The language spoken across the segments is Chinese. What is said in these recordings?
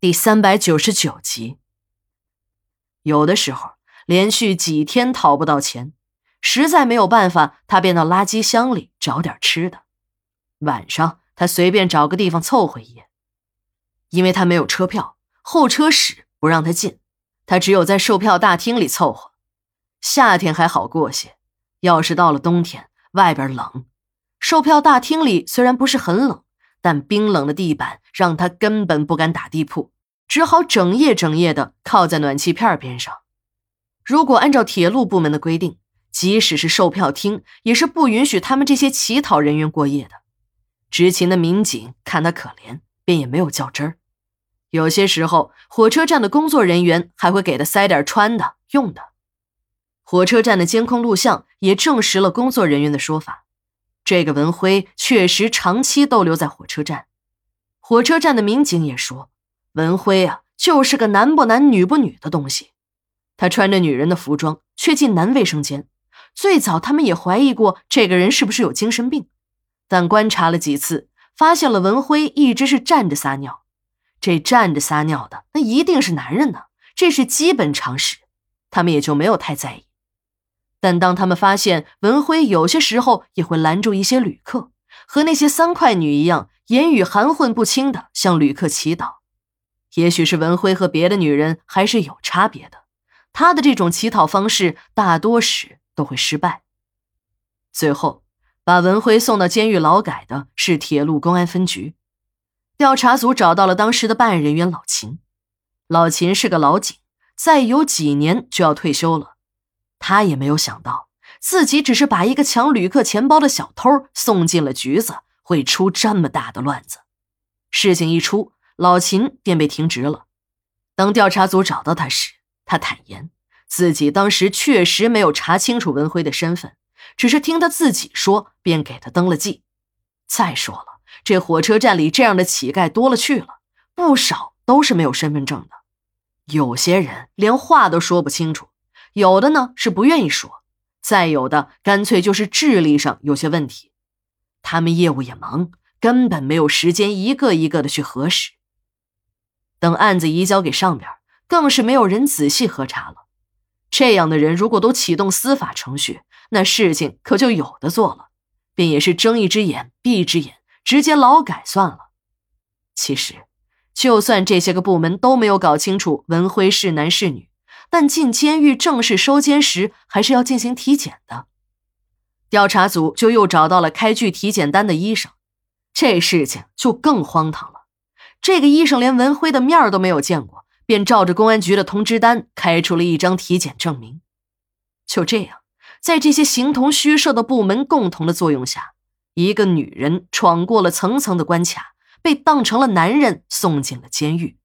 第三百九十九集。有的时候连续几天讨不到钱，实在没有办法，他便到垃圾箱里找点吃的。晚上他随便找个地方凑合一夜，因为他没有车票，候车室不让他进，他只有在售票大厅里凑合。夏天还好过些，要是到了冬天，外边冷，售票大厅里虽然不是很冷。但冰冷的地板让他根本不敢打地铺，只好整夜整夜的靠在暖气片边上。如果按照铁路部门的规定，即使是售票厅也是不允许他们这些乞讨人员过夜的。执勤的民警看他可怜，便也没有较真儿。有些时候，火车站的工作人员还会给他塞点穿的、用的。火车站的监控录像也证实了工作人员的说法。这个文辉确实长期逗留在火车站，火车站的民警也说，文辉啊就是个男不男女不女的东西。他穿着女人的服装，却进男卫生间。最早他们也怀疑过这个人是不是有精神病，但观察了几次，发现了文辉一直是站着撒尿。这站着撒尿的，那一定是男人呢，这是基本常识，他们也就没有太在意。但当他们发现文辉有些时候也会拦住一些旅客，和那些三块女一样，言语含混不清的向旅客祈祷，也许是文辉和别的女人还是有差别的，他的这种乞讨方式大多时都会失败。最后，把文辉送到监狱劳改的是铁路公安分局，调查组找到了当时的办案人员老秦，老秦是个老警，再有几年就要退休了。他也没有想到，自己只是把一个抢旅客钱包的小偷送进了局子，会出这么大的乱子。事情一出，老秦便被停职了。当调查组找到他时，他坦言自己当时确实没有查清楚文辉的身份，只是听他自己说，便给他登了记。再说了，这火车站里这样的乞丐多了去了，不少都是没有身份证的，有些人连话都说不清楚。有的呢是不愿意说，再有的干脆就是智力上有些问题。他们业务也忙，根本没有时间一个一个的去核实。等案子移交给上边，更是没有人仔细核查了。这样的人如果都启动司法程序，那事情可就有的做了，便也是睁一只眼闭一只眼，直接劳改算了。其实，就算这些个部门都没有搞清楚文辉是男是女。但进监狱正式收监时，还是要进行体检的。调查组就又找到了开具体检单的医生，这事情就更荒唐了。这个医生连文辉的面都没有见过，便照着公安局的通知单开出了一张体检证明。就这样，在这些形同虚设的部门共同的作用下，一个女人闯过了层层的关卡，被当成了男人送进了监狱。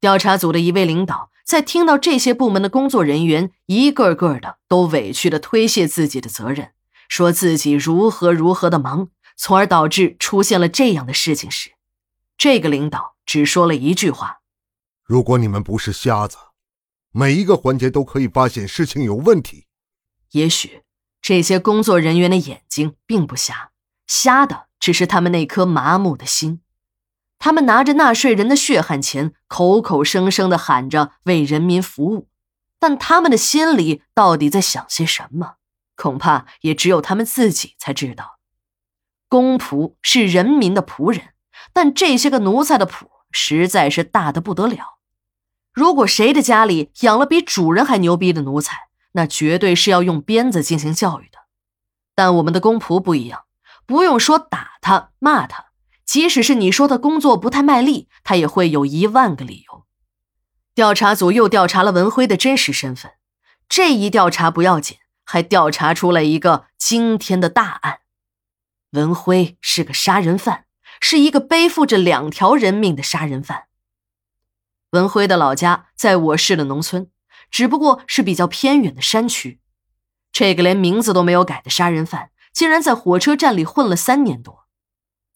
调查组的一位领导。在听到这些部门的工作人员一个个的都委屈的推卸自己的责任，说自己如何如何的忙，从而导致出现了这样的事情时，这个领导只说了一句话：“如果你们不是瞎子，每一个环节都可以发现事情有问题。”也许这些工作人员的眼睛并不瞎，瞎的只是他们那颗麻木的心。他们拿着纳税人的血汗钱，口口声声的喊着为人民服务，但他们的心里到底在想些什么？恐怕也只有他们自己才知道。公仆是人民的仆人，但这些个奴才的谱实在是大的不得了。如果谁的家里养了比主人还牛逼的奴才，那绝对是要用鞭子进行教育的。但我们的公仆不一样，不用说打他、骂他。即使是你说他工作不太卖力，他也会有一万个理由。调查组又调查了文辉的真实身份，这一调查不要紧，还调查出来一个惊天的大案：文辉是个杀人犯，是一个背负着两条人命的杀人犯。文辉的老家在我市的农村，只不过是比较偏远的山区。这个连名字都没有改的杀人犯，竟然在火车站里混了三年多。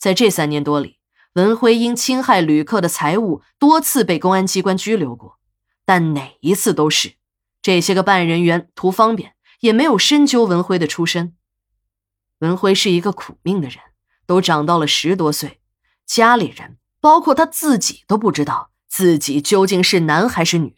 在这三年多里，文辉因侵害旅客的财物多次被公安机关拘留过，但哪一次都是这些个办案人员图方便，也没有深究文辉的出身。文辉是一个苦命的人，都长到了十多岁，家里人包括他自己都不知道自己究竟是男还是女。